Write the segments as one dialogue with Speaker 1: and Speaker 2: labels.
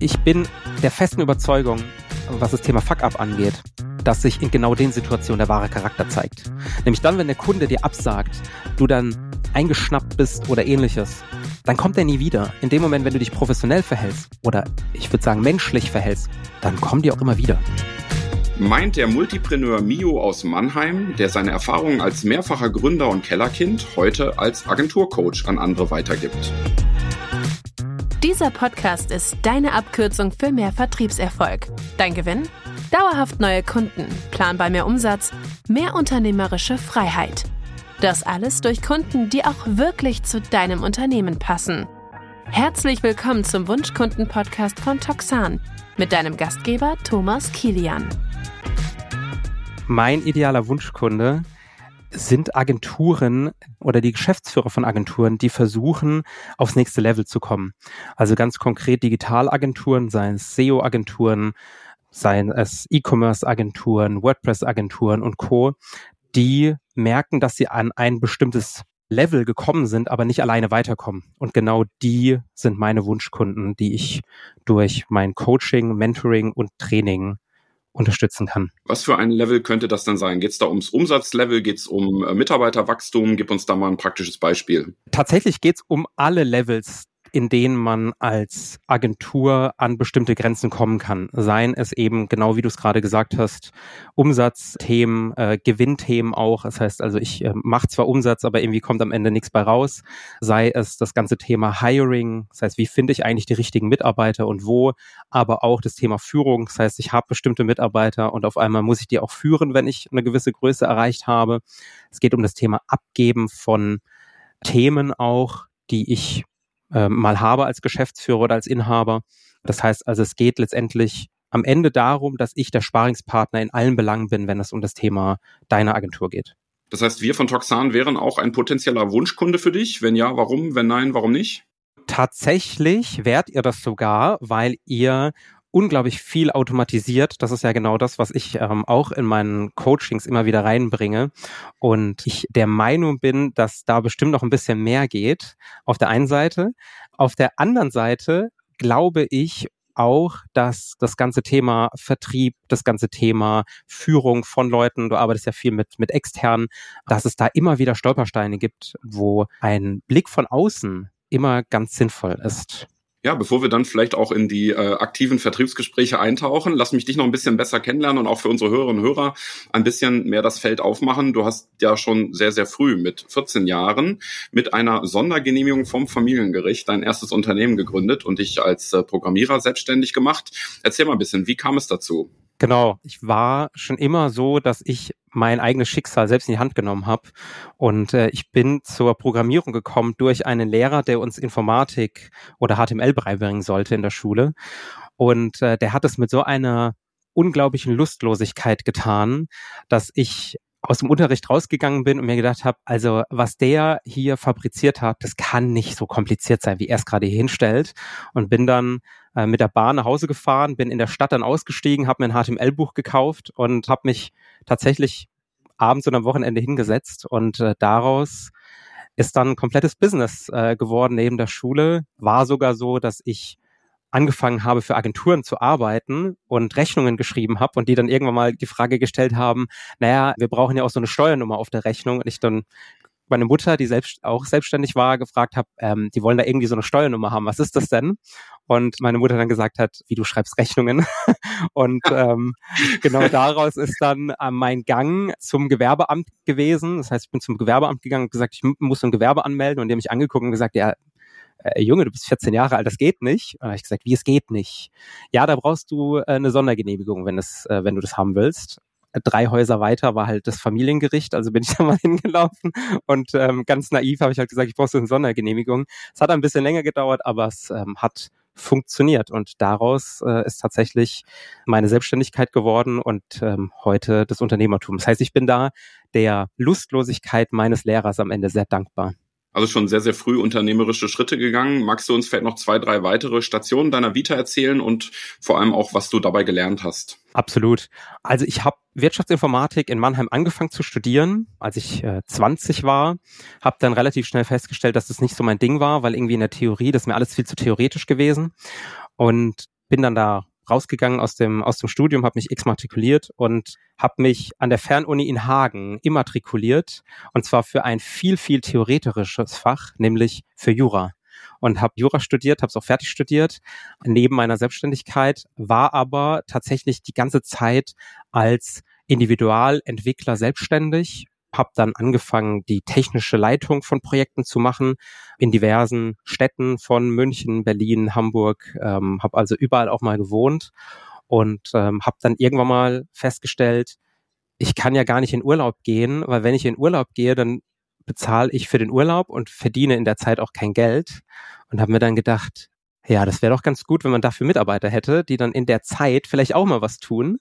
Speaker 1: Ich bin der festen Überzeugung, was das Thema Fuck-up angeht, dass sich in genau den Situationen der wahre Charakter zeigt. Nämlich dann, wenn der Kunde dir absagt, du dann eingeschnappt bist oder ähnliches, dann kommt er nie wieder. In dem Moment, wenn du dich professionell verhältst oder ich würde sagen menschlich verhältst, dann kommen die auch immer wieder.
Speaker 2: Meint der Multipreneur Mio aus Mannheim, der seine Erfahrungen als mehrfacher Gründer und Kellerkind heute als Agenturcoach an andere weitergibt.
Speaker 3: Dieser Podcast ist deine Abkürzung für mehr Vertriebserfolg. Dein Gewinn? Dauerhaft neue Kunden, planbar mehr Umsatz, mehr unternehmerische Freiheit. Das alles durch Kunden, die auch wirklich zu deinem Unternehmen passen. Herzlich willkommen zum Wunschkunden-Podcast von Toxan mit deinem Gastgeber Thomas Kilian.
Speaker 1: Mein idealer Wunschkunde sind Agenturen oder die Geschäftsführer von Agenturen, die versuchen, aufs nächste Level zu kommen. Also ganz konkret Digitalagenturen, seien es SEO-Agenturen, seien es E-Commerce-Agenturen, WordPress-Agenturen und Co., die merken, dass sie an ein bestimmtes Level gekommen sind, aber nicht alleine weiterkommen. Und genau die sind meine Wunschkunden, die ich durch mein Coaching, Mentoring und Training unterstützen kann.
Speaker 2: Was für ein Level könnte das dann sein? Geht es da ums Umsatzlevel? Geht es um äh, Mitarbeiterwachstum? Gib uns da mal ein praktisches Beispiel.
Speaker 1: Tatsächlich geht es um alle Levels in denen man als Agentur an bestimmte Grenzen kommen kann. Seien es eben, genau wie du es gerade gesagt hast, Umsatzthemen, äh, Gewinnthemen auch. Das heißt also, ich äh, mache zwar Umsatz, aber irgendwie kommt am Ende nichts bei raus. Sei es das ganze Thema Hiring, das heißt, wie finde ich eigentlich die richtigen Mitarbeiter und wo, aber auch das Thema Führung. Das heißt, ich habe bestimmte Mitarbeiter und auf einmal muss ich die auch führen, wenn ich eine gewisse Größe erreicht habe. Es geht um das Thema Abgeben von Themen auch, die ich äh, mal habe als Geschäftsführer oder als Inhaber. Das heißt also, es geht letztendlich am Ende darum, dass ich der Sparingspartner in allen Belangen bin, wenn es um das Thema deiner Agentur geht.
Speaker 2: Das heißt, wir von Toxan wären auch ein potenzieller Wunschkunde für dich? Wenn ja, warum? Wenn nein, warum nicht?
Speaker 1: Tatsächlich wärt ihr das sogar, weil ihr unglaublich viel automatisiert. Das ist ja genau das, was ich ähm, auch in meinen Coachings immer wieder reinbringe. Und ich der Meinung bin, dass da bestimmt noch ein bisschen mehr geht. Auf der einen Seite. Auf der anderen Seite glaube ich auch, dass das ganze Thema Vertrieb, das ganze Thema Führung von Leuten, du arbeitest ja viel mit, mit externen, dass es da immer wieder Stolpersteine gibt, wo ein Blick von außen immer ganz sinnvoll ist.
Speaker 2: Ja, bevor wir dann vielleicht auch in die äh, aktiven Vertriebsgespräche eintauchen, lass mich dich noch ein bisschen besser kennenlernen und auch für unsere Hörerinnen und Hörer ein bisschen mehr das Feld aufmachen. Du hast ja schon sehr, sehr früh mit 14 Jahren mit einer Sondergenehmigung vom Familiengericht dein erstes Unternehmen gegründet und dich als äh, Programmierer selbstständig gemacht. Erzähl mal ein bisschen, wie kam es dazu?
Speaker 1: Genau, ich war schon immer so, dass ich mein eigenes Schicksal selbst in die Hand genommen habe. Und äh, ich bin zur Programmierung gekommen durch einen Lehrer, der uns Informatik oder HTML beibringen sollte in der Schule. Und äh, der hat es mit so einer unglaublichen Lustlosigkeit getan, dass ich aus dem Unterricht rausgegangen bin und mir gedacht habe, also was der hier fabriziert hat, das kann nicht so kompliziert sein, wie er es gerade hier hinstellt. Und bin dann äh, mit der Bahn nach Hause gefahren, bin in der Stadt dann ausgestiegen, habe mir ein HTML-Buch gekauft und habe mich tatsächlich abends und am Wochenende hingesetzt und äh, daraus ist dann ein komplettes Business äh, geworden neben der Schule. War sogar so, dass ich angefangen habe, für Agenturen zu arbeiten und Rechnungen geschrieben habe und die dann irgendwann mal die Frage gestellt haben, naja, wir brauchen ja auch so eine Steuernummer auf der Rechnung und ich dann meine Mutter, die selbst auch selbstständig war, gefragt habe, ähm, die wollen da irgendwie so eine Steuernummer haben. Was ist das denn? Und meine Mutter dann gesagt hat, wie du schreibst Rechnungen. und ähm, genau daraus ist dann äh, mein Gang zum Gewerbeamt gewesen. Das heißt, ich bin zum Gewerbeamt gegangen und gesagt, ich muss ein Gewerbe anmelden und die haben mich angeguckt und gesagt, ja, äh, Junge, du bist 14 Jahre alt, das geht nicht. Und dann habe ich gesagt, wie es geht nicht. Ja, da brauchst du äh, eine Sondergenehmigung, wenn es, äh, wenn du das haben willst. Drei Häuser weiter war halt das Familiengericht, also bin ich da mal hingelaufen und ähm, ganz naiv habe ich halt gesagt, ich brauche so eine Sondergenehmigung. Es hat ein bisschen länger gedauert, aber es ähm, hat funktioniert und daraus äh, ist tatsächlich meine Selbstständigkeit geworden und ähm, heute das Unternehmertum. Das heißt, ich bin da der Lustlosigkeit meines Lehrers am Ende sehr dankbar.
Speaker 2: Also schon sehr, sehr früh unternehmerische Schritte gegangen. Magst du uns vielleicht noch zwei, drei weitere Stationen deiner Vita erzählen und vor allem auch, was du dabei gelernt hast?
Speaker 1: Absolut. Also ich habe Wirtschaftsinformatik in Mannheim angefangen zu studieren, als ich äh, 20 war. Habe dann relativ schnell festgestellt, dass das nicht so mein Ding war, weil irgendwie in der Theorie, das ist mir alles viel zu theoretisch gewesen. Und bin dann da rausgegangen aus dem, aus dem Studium, habe mich exmatrikuliert und habe mich an der Fernuni in Hagen immatrikuliert. Und zwar für ein viel, viel theoretisches Fach, nämlich für Jura. Und habe Jura studiert, habe es auch fertig studiert neben meiner Selbstständigkeit, war aber tatsächlich die ganze Zeit als Individualentwickler selbstständig, habe dann angefangen, die technische Leitung von Projekten zu machen in diversen Städten von München, Berlin, Hamburg, ähm, habe also überall auch mal gewohnt und ähm, habe dann irgendwann mal festgestellt, ich kann ja gar nicht in Urlaub gehen, weil wenn ich in Urlaub gehe, dann bezahle ich für den Urlaub und verdiene in der Zeit auch kein Geld und habe mir dann gedacht, ja, das wäre doch ganz gut, wenn man dafür Mitarbeiter hätte, die dann in der Zeit vielleicht auch mal was tun.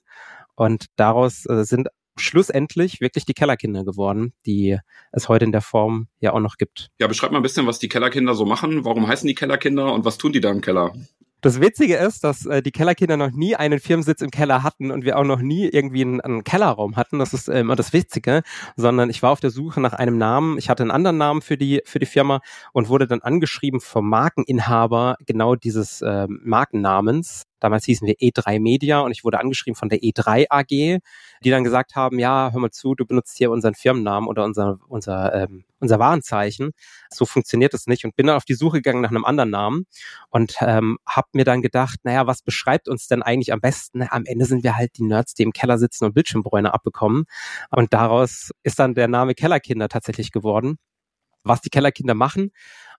Speaker 1: Und daraus äh, sind schlussendlich wirklich die Kellerkinder geworden, die es heute in der Form ja auch noch gibt.
Speaker 2: Ja, beschreib mal ein bisschen, was die Kellerkinder so machen. Warum heißen die Kellerkinder und was tun die da im Keller?
Speaker 1: Das Witzige ist, dass äh, die Kellerkinder noch nie einen Firmensitz im Keller hatten und wir auch noch nie irgendwie einen, einen Kellerraum hatten. Das ist äh, immer das Witzige, sondern ich war auf der Suche nach einem Namen. Ich hatte einen anderen Namen für die für die Firma und wurde dann angeschrieben vom Markeninhaber genau dieses äh, Markennamens. Damals hießen wir E3 Media und ich wurde angeschrieben von der E3 AG, die dann gesagt haben, ja, hör mal zu, du benutzt hier unseren Firmennamen oder unser, unser, ähm, unser Warenzeichen. So funktioniert es nicht und bin dann auf die Suche gegangen nach einem anderen Namen und ähm, habe mir dann gedacht, naja, was beschreibt uns denn eigentlich am besten? Am Ende sind wir halt die Nerds, die im Keller sitzen und Bildschirmbräune abbekommen und daraus ist dann der Name Kellerkinder tatsächlich geworden. Was die Kellerkinder machen,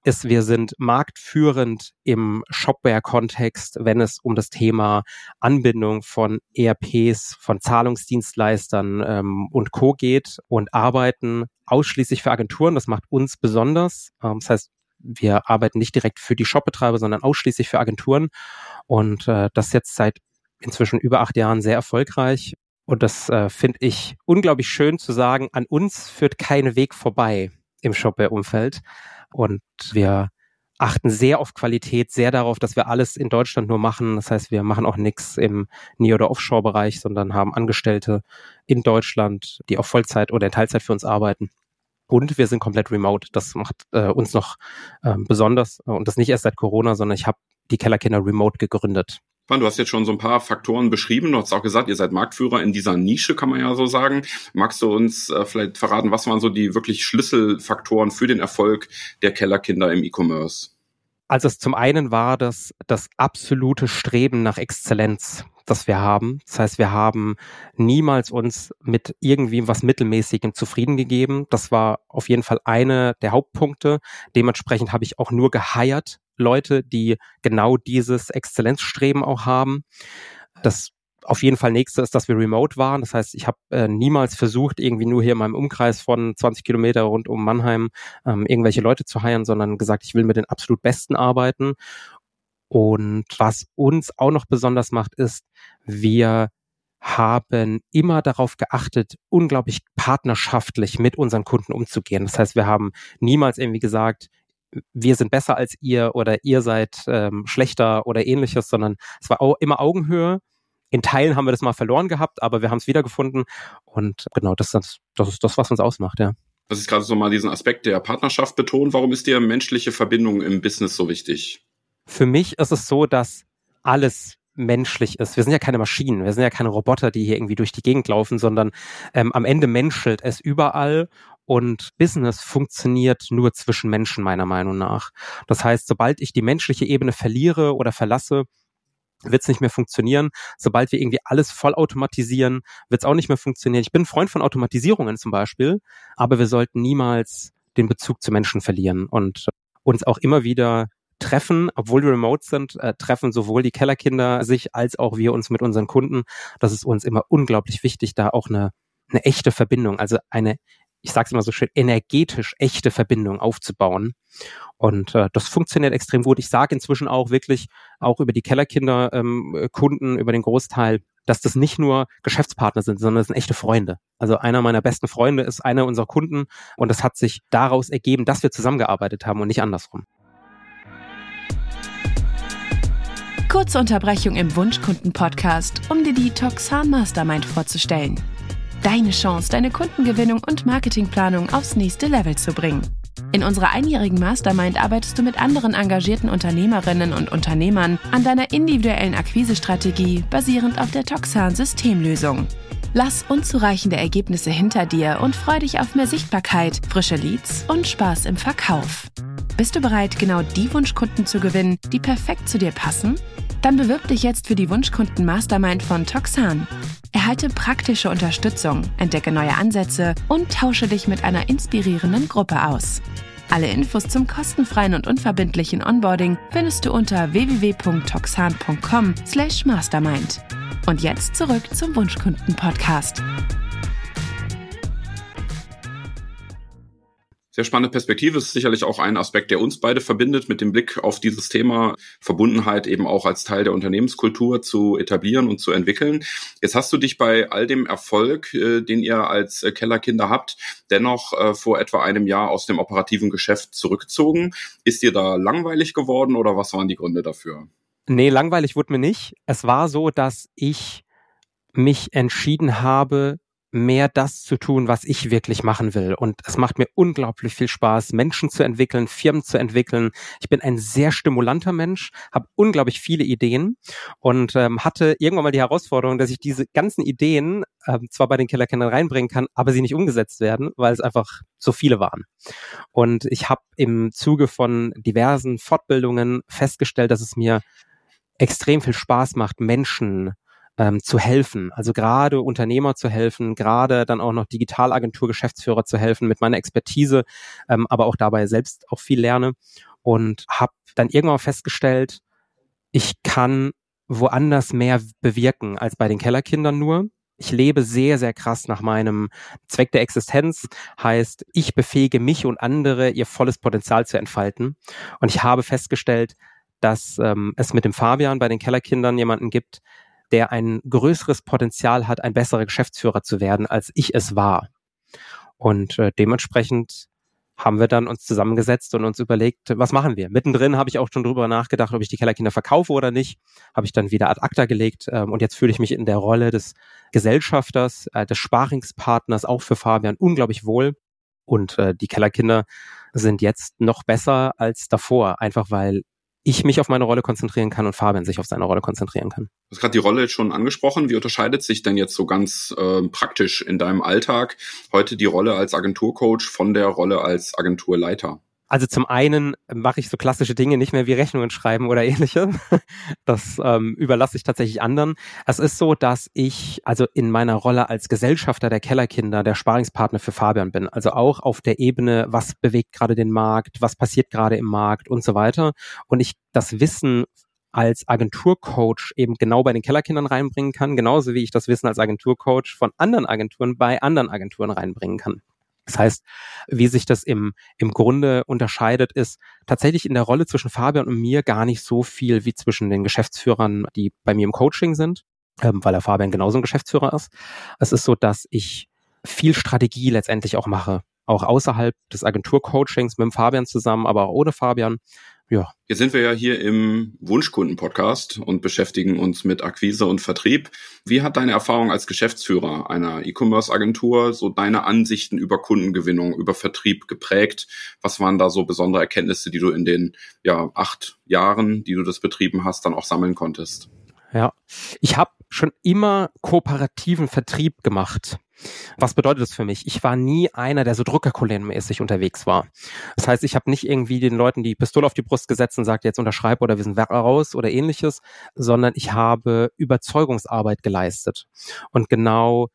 Speaker 1: ist, wir sind marktführend im Shopware-Kontext, wenn es um das Thema Anbindung von ERPs, von Zahlungsdienstleistern ähm, und Co. geht und arbeiten ausschließlich für Agenturen. Das macht uns besonders. Ähm, das heißt, wir arbeiten nicht direkt für die Shopbetreiber, sondern ausschließlich für Agenturen. Und äh, das jetzt seit inzwischen über acht Jahren sehr erfolgreich. Und das äh, finde ich unglaublich schön zu sagen, an uns führt kein Weg vorbei im Shopware-Umfeld. Und wir achten sehr auf Qualität, sehr darauf, dass wir alles in Deutschland nur machen. Das heißt, wir machen auch nichts im Near- oder Offshore-Bereich, sondern haben Angestellte in Deutschland, die auch Vollzeit oder in Teilzeit für uns arbeiten. Und wir sind komplett remote. Das macht äh, uns noch äh, besonders und das nicht erst seit Corona, sondern ich habe die Kellerkinder remote gegründet.
Speaker 2: Du hast jetzt schon so ein paar Faktoren beschrieben. Du hast auch gesagt, ihr seid Marktführer in dieser Nische, kann man ja so sagen. Magst du uns äh, vielleicht verraten, was waren so die wirklich Schlüsselfaktoren für den Erfolg der Kellerkinder im E-Commerce?
Speaker 1: Also zum einen war das das absolute Streben nach Exzellenz, das wir haben. Das heißt, wir haben niemals uns mit irgendwie was Mittelmäßigem zufrieden gegeben. Das war auf jeden Fall eine der Hauptpunkte. Dementsprechend habe ich auch nur geheiert Leute, die genau dieses Exzellenzstreben auch haben. Das auf jeden Fall nächste ist, dass wir remote waren. Das heißt, ich habe äh, niemals versucht, irgendwie nur hier in meinem Umkreis von 20 Kilometer rund um Mannheim ähm, irgendwelche Leute zu heiren, sondern gesagt, ich will mit den absolut Besten arbeiten. Und was uns auch noch besonders macht, ist, wir haben immer darauf geachtet, unglaublich partnerschaftlich mit unseren Kunden umzugehen. Das heißt, wir haben niemals irgendwie gesagt, wir sind besser als ihr oder ihr seid ähm, schlechter oder ähnliches, sondern es war auch immer Augenhöhe. In Teilen haben wir das mal verloren gehabt, aber wir haben es wiedergefunden und genau, das, das, das ist das, was uns ausmacht, ja.
Speaker 2: Das ist gerade so mal diesen Aspekt der Partnerschaft betont. Warum ist dir menschliche Verbindung im Business so wichtig?
Speaker 1: Für mich ist es so, dass alles menschlich ist. Wir sind ja keine Maschinen, wir sind ja keine Roboter, die hier irgendwie durch die Gegend laufen, sondern ähm, am Ende menschelt es überall und Business funktioniert nur zwischen Menschen, meiner Meinung nach. Das heißt, sobald ich die menschliche Ebene verliere oder verlasse, wird es nicht mehr funktionieren. Sobald wir irgendwie alles vollautomatisieren, wird es auch nicht mehr funktionieren. Ich bin Freund von Automatisierungen zum Beispiel, aber wir sollten niemals den Bezug zu Menschen verlieren und uns auch immer wieder treffen, obwohl wir remote sind, äh, treffen sowohl die Kellerkinder sich als auch wir uns mit unseren Kunden. Das ist uns immer unglaublich wichtig, da auch eine, eine echte Verbindung, also eine ich sage es immer so schön, energetisch echte Verbindung aufzubauen. Und äh, das funktioniert extrem gut. Ich sage inzwischen auch wirklich, auch über die Kellerkinder ähm, Kunden, über den Großteil, dass das nicht nur Geschäftspartner sind, sondern es sind echte Freunde. Also einer meiner besten Freunde ist einer unserer Kunden und es hat sich daraus ergeben, dass wir zusammengearbeitet haben und nicht andersrum.
Speaker 3: Kurze Unterbrechung im Wunschkunden-Podcast, um dir die Toxan Mastermind vorzustellen. Deine Chance, deine Kundengewinnung und Marketingplanung aufs nächste Level zu bringen. In unserer einjährigen Mastermind arbeitest du mit anderen engagierten Unternehmerinnen und Unternehmern an deiner individuellen Akquisestrategie basierend auf der Toxan Systemlösung. Lass unzureichende Ergebnisse hinter dir und freu dich auf mehr Sichtbarkeit, frische Leads und Spaß im Verkauf. Bist du bereit, genau die Wunschkunden zu gewinnen, die perfekt zu dir passen? Dann bewirb dich jetzt für die Wunschkunden Mastermind von Toxan. Erhalte praktische Unterstützung, entdecke neue Ansätze und tausche dich mit einer inspirierenden Gruppe aus. Alle Infos zum kostenfreien und unverbindlichen Onboarding findest du unter www.toxan.com/mastermind. Und jetzt zurück zum Wunschkunden-Podcast.
Speaker 2: Sehr spannende Perspektive. ist sicherlich auch ein Aspekt, der uns beide verbindet, mit dem Blick auf dieses Thema Verbundenheit eben auch als Teil der Unternehmenskultur zu etablieren und zu entwickeln. Jetzt hast du dich bei all dem Erfolg, äh, den ihr als Kellerkinder habt, dennoch äh, vor etwa einem Jahr aus dem operativen Geschäft zurückgezogen. Ist dir da langweilig geworden oder was waren die Gründe dafür?
Speaker 1: Nee, langweilig wurde mir nicht. Es war so, dass ich mich entschieden habe, mehr das zu tun, was ich wirklich machen will. Und es macht mir unglaublich viel Spaß, Menschen zu entwickeln, Firmen zu entwickeln. Ich bin ein sehr stimulanter Mensch, habe unglaublich viele Ideen und ähm, hatte irgendwann mal die Herausforderung, dass ich diese ganzen Ideen ähm, zwar bei den Killerkennern reinbringen kann, aber sie nicht umgesetzt werden, weil es einfach so viele waren. Und ich habe im Zuge von diversen Fortbildungen festgestellt, dass es mir extrem viel Spaß macht, Menschen ähm, zu helfen. Also gerade Unternehmer zu helfen, gerade dann auch noch Digitalagentur-Geschäftsführer zu helfen mit meiner Expertise, ähm, aber auch dabei selbst auch viel lerne und habe dann irgendwann festgestellt, ich kann woanders mehr bewirken als bei den Kellerkindern nur. Ich lebe sehr, sehr krass nach meinem Zweck der Existenz, heißt, ich befähige mich und andere, ihr volles Potenzial zu entfalten. Und ich habe festgestellt, dass ähm, es mit dem Fabian bei den Kellerkindern jemanden gibt, der ein größeres Potenzial hat, ein besserer Geschäftsführer zu werden, als ich es war. Und äh, dementsprechend haben wir dann uns zusammengesetzt und uns überlegt, was machen wir? Mittendrin habe ich auch schon drüber nachgedacht, ob ich die Kellerkinder verkaufe oder nicht. Habe ich dann wieder ad acta gelegt ähm, und jetzt fühle ich mich in der Rolle des Gesellschafters, äh, des Sparingspartners, auch für Fabian unglaublich wohl. Und äh, die Kellerkinder sind jetzt noch besser als davor, einfach weil ich mich auf meine Rolle konzentrieren kann und Fabian sich auf seine Rolle konzentrieren kann.
Speaker 2: Du hast gerade die Rolle schon angesprochen. Wie unterscheidet sich denn jetzt so ganz äh, praktisch in deinem Alltag heute die Rolle als Agenturcoach von der Rolle als Agenturleiter?
Speaker 1: Also zum einen mache ich so klassische Dinge nicht mehr wie Rechnungen schreiben oder ähnliches. Das ähm, überlasse ich tatsächlich anderen. Es ist so, dass ich also in meiner Rolle als Gesellschafter der Kellerkinder der Sparingspartner für Fabian bin. Also auch auf der Ebene, was bewegt gerade den Markt, was passiert gerade im Markt und so weiter. Und ich das Wissen als Agenturcoach eben genau bei den Kellerkindern reinbringen kann, genauso wie ich das Wissen als Agenturcoach von anderen Agenturen bei anderen Agenturen reinbringen kann. Das heißt, wie sich das im, im Grunde unterscheidet, ist tatsächlich in der Rolle zwischen Fabian und mir gar nicht so viel wie zwischen den Geschäftsführern, die bei mir im Coaching sind, ähm, weil der Fabian genauso ein Geschäftsführer ist. Es ist so, dass ich viel Strategie letztendlich auch mache, auch außerhalb des Agenturcoachings mit dem Fabian zusammen, aber auch ohne Fabian
Speaker 2: ja. Jetzt sind wir ja hier im Wunschkunden-Podcast und beschäftigen uns mit Akquise und Vertrieb. Wie hat deine Erfahrung als Geschäftsführer einer E-Commerce-Agentur so deine Ansichten über Kundengewinnung, über Vertrieb geprägt? Was waren da so besondere Erkenntnisse, die du in den ja, acht Jahren, die du das betrieben hast, dann auch sammeln konntest?
Speaker 1: Ja, ich habe schon immer kooperativen Vertrieb gemacht. Was bedeutet das für mich? Ich war nie einer, der so Druckerkolonnenmäßig unterwegs war. Das heißt, ich habe nicht irgendwie den Leuten die Pistole auf die Brust gesetzt und sagt, jetzt unterschreib oder wir sind raus oder ähnliches, sondern ich habe Überzeugungsarbeit geleistet. Und genau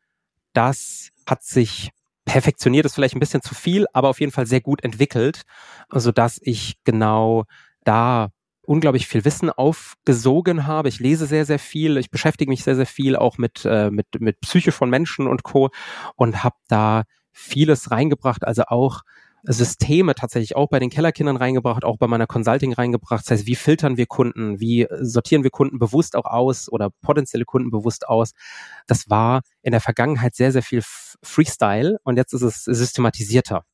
Speaker 1: das hat sich perfektioniert, ist vielleicht ein bisschen zu viel, aber auf jeden Fall sehr gut entwickelt, so dass ich genau da unglaublich viel Wissen aufgesogen habe. Ich lese sehr, sehr viel. Ich beschäftige mich sehr, sehr viel auch mit, äh, mit, mit Psyche von Menschen und Co. und habe da vieles reingebracht, also auch Systeme tatsächlich auch bei den Kellerkindern reingebracht, auch bei meiner Consulting reingebracht. Das heißt, wie filtern wir Kunden? Wie sortieren wir Kunden bewusst auch aus oder potenzielle Kunden bewusst aus? Das war in der Vergangenheit sehr, sehr viel Freestyle und jetzt ist es systematisierter,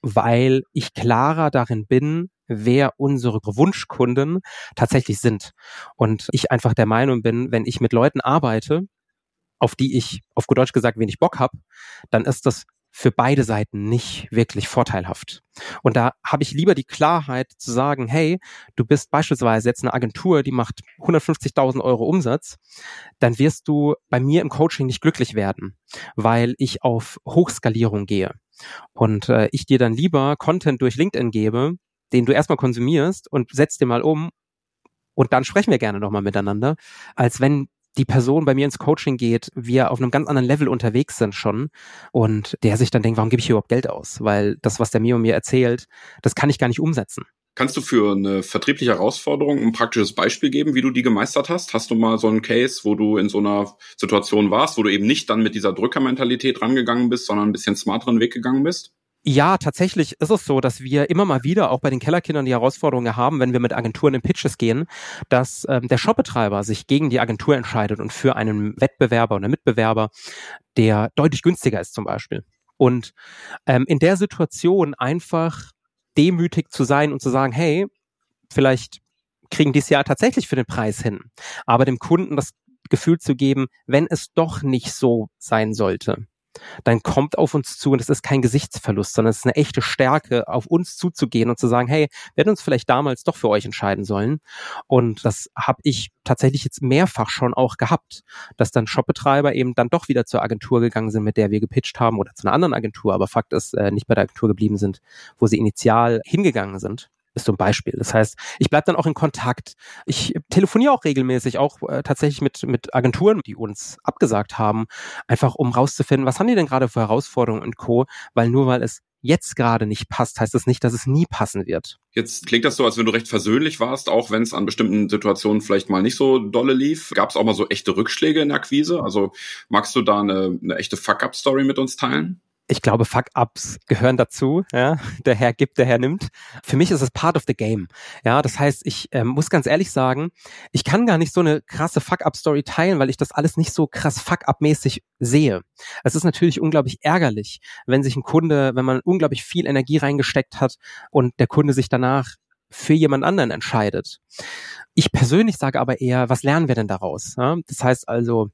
Speaker 1: weil ich klarer darin bin, wer unsere Wunschkunden tatsächlich sind. Und ich einfach der Meinung bin, wenn ich mit Leuten arbeite, auf die ich, auf gut Deutsch gesagt, wenig Bock habe, dann ist das für beide Seiten nicht wirklich vorteilhaft. Und da habe ich lieber die Klarheit zu sagen, hey, du bist beispielsweise jetzt eine Agentur, die macht 150.000 Euro Umsatz, dann wirst du bei mir im Coaching nicht glücklich werden, weil ich auf Hochskalierung gehe. Und äh, ich dir dann lieber Content durch LinkedIn gebe, den du erstmal konsumierst und setzt dir mal um und dann sprechen wir gerne nochmal miteinander, als wenn die Person bei mir ins Coaching geht, wir auf einem ganz anderen Level unterwegs sind schon und der sich dann denkt, warum gebe ich hier überhaupt Geld aus? Weil das, was der Mio mir erzählt, das kann ich gar nicht umsetzen.
Speaker 2: Kannst du für eine vertriebliche Herausforderung ein praktisches Beispiel geben, wie du die gemeistert hast? Hast du mal so einen Case, wo du in so einer Situation warst, wo du eben nicht dann mit dieser Drückermentalität rangegangen bist, sondern ein bisschen smarteren Weg gegangen bist?
Speaker 1: Ja, tatsächlich ist es so, dass wir immer mal wieder auch bei den Kellerkindern die Herausforderungen haben, wenn wir mit Agenturen in Pitches gehen, dass ähm, der Shopbetreiber sich gegen die Agentur entscheidet und für einen Wettbewerber oder Mitbewerber, der deutlich günstiger ist zum Beispiel. Und ähm, in der Situation einfach demütig zu sein und zu sagen, hey, vielleicht kriegen die es ja tatsächlich für den Preis hin, aber dem Kunden das Gefühl zu geben, wenn es doch nicht so sein sollte, dann kommt auf uns zu und es ist kein Gesichtsverlust, sondern es ist eine echte Stärke, auf uns zuzugehen und zu sagen, hey, wir hätten uns vielleicht damals doch für euch entscheiden sollen. Und das habe ich tatsächlich jetzt mehrfach schon auch gehabt, dass dann Shopbetreiber eben dann doch wieder zur Agentur gegangen sind, mit der wir gepitcht haben oder zu einer anderen Agentur, aber Fakt ist, äh, nicht bei der Agentur geblieben sind, wo sie initial hingegangen sind ist so ein Beispiel. Das heißt, ich bleibe dann auch in Kontakt. Ich telefoniere auch regelmäßig, auch äh, tatsächlich mit, mit Agenturen, die uns abgesagt haben, einfach um rauszufinden, was haben die denn gerade für Herausforderungen und Co. Weil nur weil es jetzt gerade nicht passt, heißt das nicht, dass es nie passen wird.
Speaker 2: Jetzt klingt das so, als wenn du recht versöhnlich warst, auch wenn es an bestimmten Situationen vielleicht mal nicht so dolle lief. Gab es auch mal so echte Rückschläge in der Akquise? Also magst du da eine, eine echte Fuck-up-Story mit uns teilen?
Speaker 1: Ich glaube, Fuck-Ups gehören dazu. Ja? Der Herr gibt, der Herr nimmt. Für mich ist es part of the game. Ja, das heißt, ich ähm, muss ganz ehrlich sagen, ich kann gar nicht so eine krasse Fuck-Up-Story teilen, weil ich das alles nicht so krass Fuck-Up-mäßig sehe. Es ist natürlich unglaublich ärgerlich, wenn sich ein Kunde, wenn man unglaublich viel Energie reingesteckt hat und der Kunde sich danach für jemand anderen entscheidet. Ich persönlich sage aber eher, was lernen wir denn daraus? Ja? Das heißt also,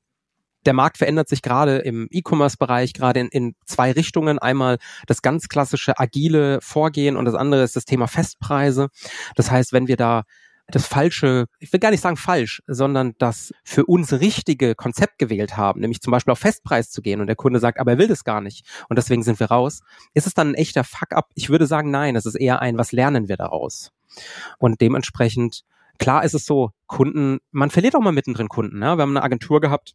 Speaker 1: der Markt verändert sich gerade im E-Commerce-Bereich gerade in, in zwei Richtungen. Einmal das ganz klassische agile Vorgehen und das andere ist das Thema Festpreise. Das heißt, wenn wir da das falsche, ich will gar nicht sagen falsch, sondern das für uns richtige Konzept gewählt haben, nämlich zum Beispiel auf Festpreis zu gehen und der Kunde sagt, aber er will das gar nicht und deswegen sind wir raus. Ist es dann ein echter Fuck-up? Ich würde sagen, nein, es ist eher ein, was lernen wir daraus? Und dementsprechend, klar ist es so, Kunden, man verliert auch mal mittendrin Kunden. Ja? Wir haben eine Agentur gehabt,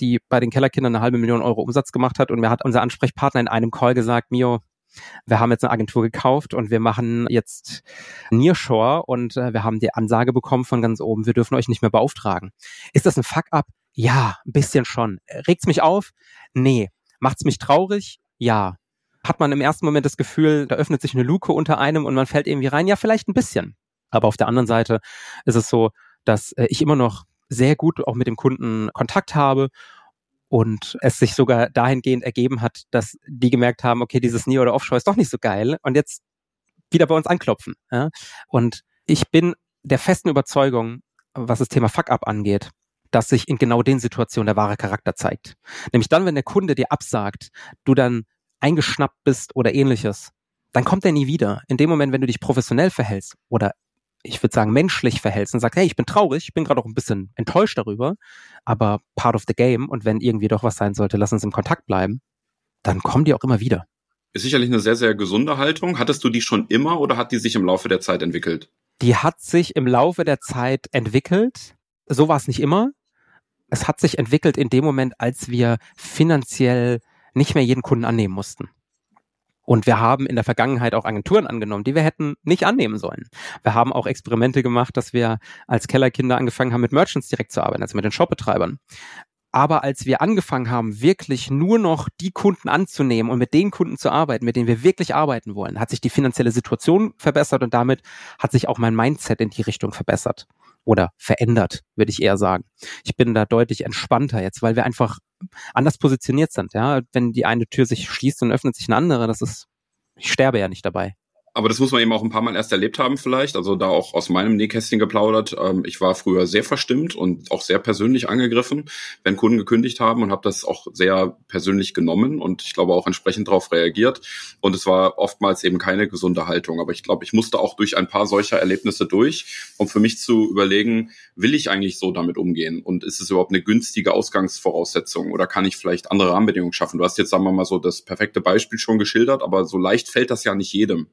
Speaker 1: die bei den Kellerkindern eine halbe Million Euro Umsatz gemacht hat. Und mir hat unser Ansprechpartner in einem Call gesagt, Mio, wir haben jetzt eine Agentur gekauft und wir machen jetzt Nearshore und äh, wir haben die Ansage bekommen von ganz oben, wir dürfen euch nicht mehr beauftragen. Ist das ein Fuck-up? Ja, ein bisschen schon. Regt's mich auf? Nee. Macht's mich traurig? Ja. Hat man im ersten Moment das Gefühl, da öffnet sich eine Luke unter einem und man fällt irgendwie rein? Ja, vielleicht ein bisschen. Aber auf der anderen Seite ist es so, dass äh, ich immer noch sehr gut auch mit dem Kunden Kontakt habe und es sich sogar dahingehend ergeben hat, dass die gemerkt haben, okay, dieses Neo oder Offshore ist doch nicht so geil und jetzt wieder bei uns anklopfen. Ja? Und ich bin der festen Überzeugung, was das Thema Fuck-up angeht, dass sich in genau den Situationen der wahre Charakter zeigt. Nämlich dann, wenn der Kunde dir absagt, du dann eingeschnappt bist oder ähnliches, dann kommt er nie wieder. In dem Moment, wenn du dich professionell verhältst oder ich würde sagen, menschlich verhältst und sagst, hey, ich bin traurig, ich bin gerade auch ein bisschen enttäuscht darüber, aber part of the game und wenn irgendwie doch was sein sollte, lass uns im Kontakt bleiben, dann kommen die auch immer wieder.
Speaker 2: Ist sicherlich eine sehr, sehr gesunde Haltung. Hattest du die schon immer oder hat die sich im Laufe der Zeit entwickelt?
Speaker 1: Die hat sich im Laufe der Zeit entwickelt. So war es nicht immer. Es hat sich entwickelt in dem Moment, als wir finanziell nicht mehr jeden Kunden annehmen mussten. Und wir haben in der Vergangenheit auch Agenturen angenommen, die wir hätten nicht annehmen sollen. Wir haben auch Experimente gemacht, dass wir als Kellerkinder angefangen haben, mit Merchants direkt zu arbeiten, also mit den Shopbetreibern. Aber als wir angefangen haben, wirklich nur noch die Kunden anzunehmen und mit den Kunden zu arbeiten, mit denen wir wirklich arbeiten wollen, hat sich die finanzielle Situation verbessert und damit hat sich auch mein Mindset in die Richtung verbessert oder verändert, würde ich eher sagen. Ich bin da deutlich entspannter jetzt, weil wir einfach anders positioniert sind. Ja, wenn die eine Tür sich schließt, dann öffnet sich eine andere. Das ist, ich sterbe ja nicht dabei.
Speaker 2: Aber das muss man eben auch ein paar Mal erst erlebt haben vielleicht. Also da auch aus meinem Nähkästchen geplaudert. Ähm, ich war früher sehr verstimmt und auch sehr persönlich angegriffen, wenn Kunden gekündigt haben und habe das auch sehr persönlich genommen und ich glaube auch entsprechend darauf reagiert. Und es war oftmals eben keine gesunde Haltung. Aber ich glaube, ich musste auch durch ein paar solcher Erlebnisse durch, um für mich zu überlegen, will ich eigentlich so damit umgehen? Und ist es überhaupt eine günstige Ausgangsvoraussetzung oder kann ich vielleicht andere Rahmenbedingungen schaffen? Du hast jetzt, sagen wir mal, so das perfekte Beispiel schon geschildert, aber so leicht fällt das ja nicht jedem.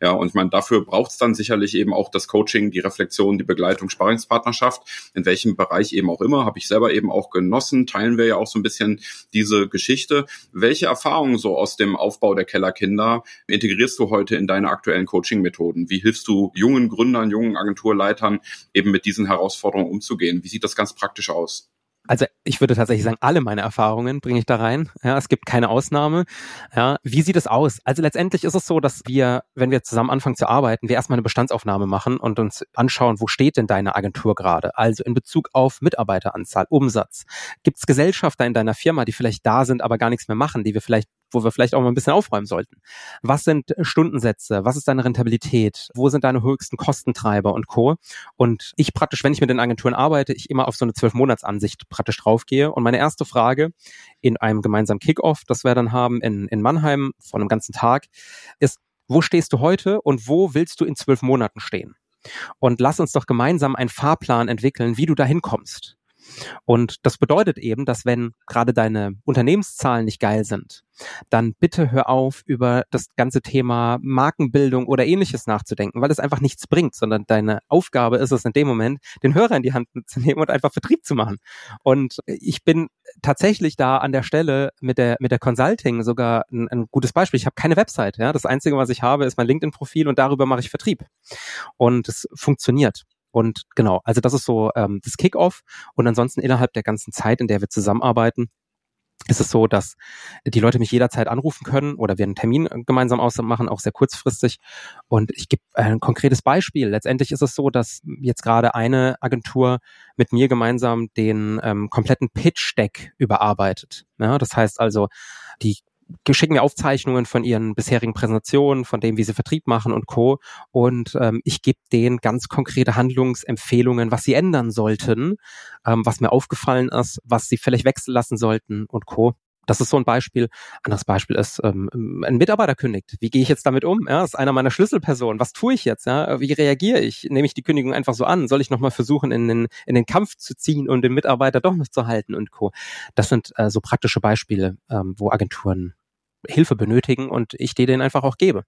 Speaker 2: Ja, und ich meine, dafür braucht es dann sicherlich eben auch das Coaching, die Reflexion, die Begleitung, Sparingspartnerschaft, in welchem Bereich eben auch immer, habe ich selber eben auch genossen, teilen wir ja auch so ein bisschen diese Geschichte. Welche Erfahrungen so aus dem Aufbau der Kellerkinder integrierst du heute in deine aktuellen Coaching-Methoden? Wie hilfst du jungen Gründern, jungen Agenturleitern eben mit diesen Herausforderungen umzugehen? Wie sieht das ganz praktisch aus?
Speaker 1: Also ich würde tatsächlich sagen, alle meine Erfahrungen bringe ich da rein. Ja, es gibt keine Ausnahme. Ja, wie sieht es aus? Also letztendlich ist es so, dass wir, wenn wir zusammen anfangen zu arbeiten, wir erstmal eine Bestandsaufnahme machen und uns anschauen, wo steht denn deine Agentur gerade? Also in Bezug auf Mitarbeiteranzahl, Umsatz. Gibt es Gesellschafter in deiner Firma, die vielleicht da sind, aber gar nichts mehr machen, die wir vielleicht wo wir vielleicht auch mal ein bisschen aufräumen sollten. Was sind Stundensätze? Was ist deine Rentabilität? Wo sind deine höchsten Kostentreiber und Co? Und ich praktisch, wenn ich mit den Agenturen arbeite, ich immer auf so eine Zwölf-Monats-Ansicht praktisch draufgehe. Und meine erste Frage in einem gemeinsamen Kickoff, das wir dann haben in, in Mannheim von einem ganzen Tag, ist, wo stehst du heute und wo willst du in zwölf Monaten stehen? Und lass uns doch gemeinsam einen Fahrplan entwickeln, wie du dahin kommst. Und das bedeutet eben, dass wenn gerade deine Unternehmenszahlen nicht geil sind, dann bitte hör auf, über das ganze Thema Markenbildung oder ähnliches nachzudenken, weil das einfach nichts bringt, sondern deine Aufgabe ist es in dem Moment, den Hörer in die Hand zu nehmen und einfach Vertrieb zu machen. Und ich bin tatsächlich da an der Stelle mit der, mit der Consulting sogar ein, ein gutes Beispiel. Ich habe keine Website. Ja? Das Einzige, was ich habe, ist mein LinkedIn-Profil und darüber mache ich Vertrieb. Und es funktioniert. Und genau, also das ist so ähm, das Kickoff. Und ansonsten innerhalb der ganzen Zeit, in der wir zusammenarbeiten, ist es so, dass die Leute mich jederzeit anrufen können oder wir einen Termin gemeinsam ausmachen, auch sehr kurzfristig. Und ich gebe ein konkretes Beispiel. Letztendlich ist es so, dass jetzt gerade eine Agentur mit mir gemeinsam den ähm, kompletten Pitch-Deck überarbeitet. Ja, das heißt also, die schicken mir Aufzeichnungen von ihren bisherigen Präsentationen, von dem, wie sie Vertrieb machen und Co. Und ähm, ich gebe denen ganz konkrete Handlungsempfehlungen, was sie ändern sollten, ähm, was mir aufgefallen ist, was sie vielleicht wechseln lassen sollten und Co. Das ist so ein Beispiel. Anderes Beispiel ist, ähm, ein Mitarbeiter kündigt. Wie gehe ich jetzt damit um? Ja, ist einer meiner Schlüsselpersonen. Was tue ich jetzt? Ja? Wie reagiere ich? Nehme ich die Kündigung einfach so an? Soll ich nochmal versuchen, in den, in den Kampf zu ziehen und den Mitarbeiter doch noch zu halten und Co. Das sind äh, so praktische Beispiele, ähm, wo Agenturen Hilfe benötigen und ich die denen einfach auch gebe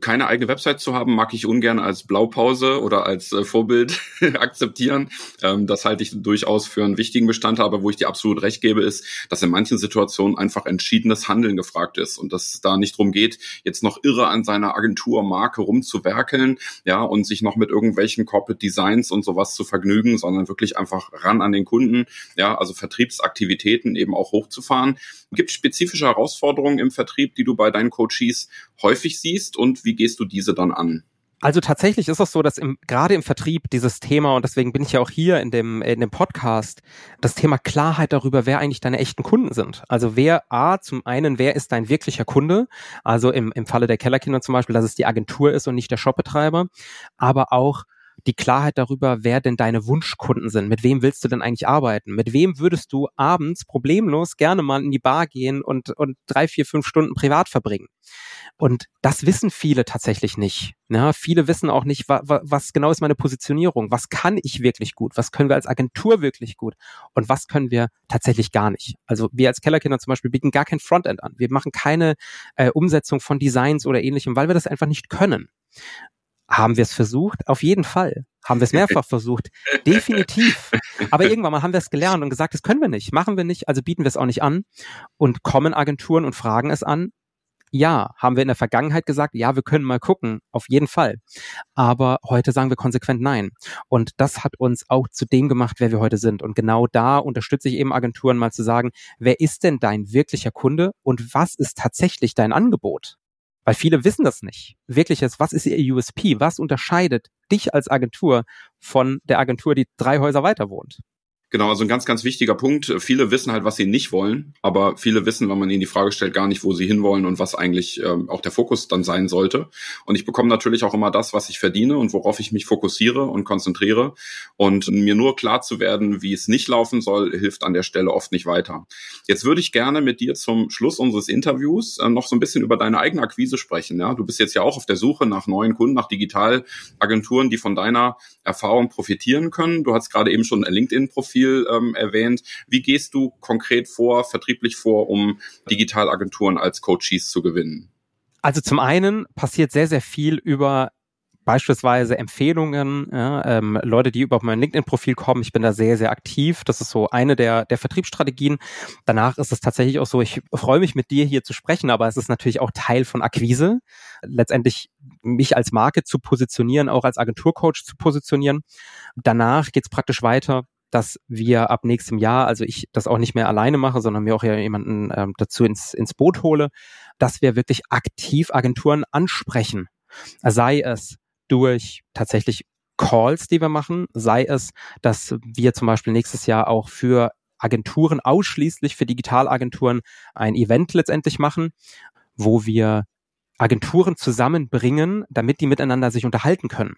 Speaker 2: keine eigene Website zu haben, mag ich ungern als Blaupause oder als äh, Vorbild akzeptieren. Ähm, das halte ich durchaus für einen wichtigen Bestandteil, aber wo ich dir absolut recht gebe, ist, dass in manchen Situationen einfach entschiedenes Handeln gefragt ist und dass es da nicht darum geht, jetzt noch irre an seiner Agenturmarke rumzuwerkeln, ja, und sich noch mit irgendwelchen Corporate Designs und sowas zu vergnügen, sondern wirklich einfach ran an den Kunden, ja, also Vertriebsaktivitäten eben auch hochzufahren. Gibt spezifische Herausforderungen im Vertrieb, die du bei deinen Coaches häufig siehst und wie gehst du diese dann an?
Speaker 1: Also tatsächlich ist es so, dass im, gerade im Vertrieb dieses Thema, und deswegen bin ich ja auch hier in dem, in dem Podcast, das Thema Klarheit darüber, wer eigentlich deine echten Kunden sind. Also wer, A, zum einen, wer ist dein wirklicher Kunde? Also im, im Falle der Kellerkinder zum Beispiel, dass es die Agentur ist und nicht der Shopbetreiber. Aber auch, die Klarheit darüber, wer denn deine Wunschkunden sind. Mit wem willst du denn eigentlich arbeiten? Mit wem würdest du abends problemlos gerne mal in die Bar gehen und, und drei, vier, fünf Stunden privat verbringen? Und das wissen viele tatsächlich nicht. Ja, viele wissen auch nicht, wa, wa, was genau ist meine Positionierung, was kann ich wirklich gut, was können wir als Agentur wirklich gut und was können wir tatsächlich gar nicht. Also wir als Kellerkinder zum Beispiel bieten gar kein Frontend an. Wir machen keine äh, Umsetzung von Designs oder ähnlichem, weil wir das einfach nicht können. Haben wir es versucht? Auf jeden Fall. Haben wir es mehrfach versucht? Definitiv. Aber irgendwann mal haben wir es gelernt und gesagt, das können wir nicht, machen wir nicht, also bieten wir es auch nicht an. Und kommen Agenturen und fragen es an. Ja, haben wir in der Vergangenheit gesagt, ja, wir können mal gucken, auf jeden Fall. Aber heute sagen wir konsequent nein. Und das hat uns auch zu dem gemacht, wer wir heute sind. Und genau da unterstütze ich eben Agenturen mal zu sagen, wer ist denn dein wirklicher Kunde und was ist tatsächlich dein Angebot? Weil viele wissen das nicht. Wirklich ist, was ist ihr USP? Was unterscheidet dich als Agentur von der Agentur, die drei Häuser weiter wohnt?
Speaker 2: Genau, also ein ganz, ganz wichtiger Punkt. Viele wissen halt, was sie nicht wollen, aber viele wissen, wenn man ihnen die Frage stellt, gar nicht, wo sie hinwollen und was eigentlich ähm, auch der Fokus dann sein sollte. Und ich bekomme natürlich auch immer das, was ich verdiene und worauf ich mich fokussiere und konzentriere. Und mir nur klar zu werden, wie es nicht laufen soll, hilft an der Stelle oft nicht weiter. Jetzt würde ich gerne mit dir zum Schluss unseres Interviews äh, noch so ein bisschen über deine eigene Akquise sprechen. Ja? Du bist jetzt ja auch auf der Suche nach neuen Kunden, nach Digitalagenturen, die von deiner Erfahrung profitieren können. Du hast gerade eben schon ein LinkedIn-Profil Profil ähm, erwähnt. Wie gehst du konkret vor, vertrieblich vor, um Digitalagenturen als Coaches zu gewinnen?
Speaker 1: Also zum einen passiert sehr, sehr viel über beispielsweise Empfehlungen, ja, ähm, Leute, die über mein LinkedIn-Profil kommen. Ich bin da sehr, sehr aktiv. Das ist so eine der, der Vertriebsstrategien. Danach ist es tatsächlich auch so, ich freue mich mit dir hier zu sprechen, aber es ist natürlich auch Teil von Akquise. Letztendlich mich als Marke zu positionieren, auch als Agenturcoach zu positionieren. Danach geht es praktisch weiter dass wir ab nächstem Jahr, also ich das auch nicht mehr alleine mache, sondern mir auch ja jemanden ähm, dazu ins, ins Boot hole, dass wir wirklich aktiv Agenturen ansprechen. Sei es durch tatsächlich Calls, die wir machen, sei es, dass wir zum Beispiel nächstes Jahr auch für Agenturen, ausschließlich für Digitalagenturen, ein Event letztendlich machen, wo wir Agenturen zusammenbringen, damit die miteinander sich unterhalten können.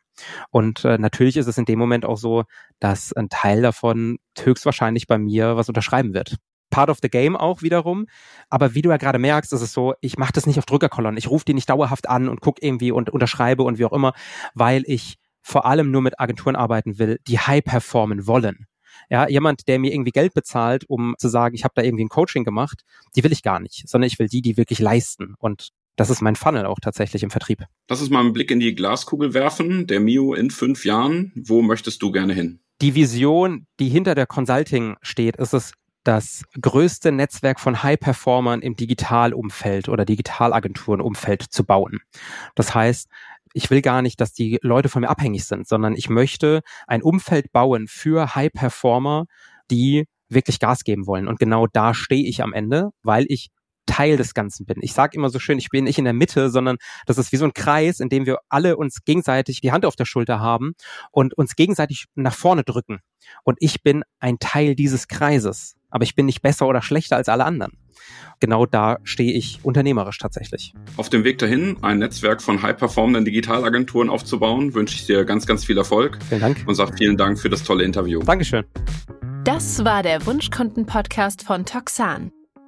Speaker 1: Und äh, natürlich ist es in dem Moment auch so, dass ein Teil davon höchstwahrscheinlich bei mir was unterschreiben wird. Part of the game auch wiederum. Aber wie du ja gerade merkst, ist es so, ich mache das nicht auf Drückerkolonnen. Ich rufe die nicht dauerhaft an und gucke irgendwie und unterschreibe und wie auch immer, weil ich vor allem nur mit Agenturen arbeiten will, die high performen wollen. Ja, jemand, der mir irgendwie Geld bezahlt, um zu sagen, ich habe da irgendwie ein Coaching gemacht, die will ich gar nicht, sondern ich will die, die wirklich leisten. Und das ist mein Funnel auch tatsächlich im Vertrieb.
Speaker 2: Lass uns mal einen Blick in die Glaskugel werfen. Der Mio in fünf Jahren. Wo möchtest du gerne hin?
Speaker 1: Die Vision, die hinter der Consulting steht, ist es, das größte Netzwerk von High-Performern im Digitalumfeld oder Digitalagenturenumfeld zu bauen. Das heißt, ich will gar nicht, dass die Leute von mir abhängig sind, sondern ich möchte ein Umfeld bauen für High-Performer, die wirklich Gas geben wollen. Und genau da stehe ich am Ende, weil ich Teil des Ganzen bin. Ich sage immer so schön, ich bin nicht in der Mitte, sondern das ist wie so ein Kreis, in dem wir alle uns gegenseitig die Hand auf der Schulter haben und uns gegenseitig nach vorne drücken. Und ich bin ein Teil dieses Kreises. Aber ich bin nicht besser oder schlechter als alle anderen. Genau da stehe ich unternehmerisch tatsächlich.
Speaker 2: Auf dem Weg dahin, ein Netzwerk von high-performenden Digitalagenturen aufzubauen, wünsche ich dir ganz, ganz viel Erfolg.
Speaker 1: Vielen Dank.
Speaker 2: Und sage vielen Dank für das tolle Interview.
Speaker 1: Dankeschön.
Speaker 3: Das war der Wunschkunden-Podcast von Toxan.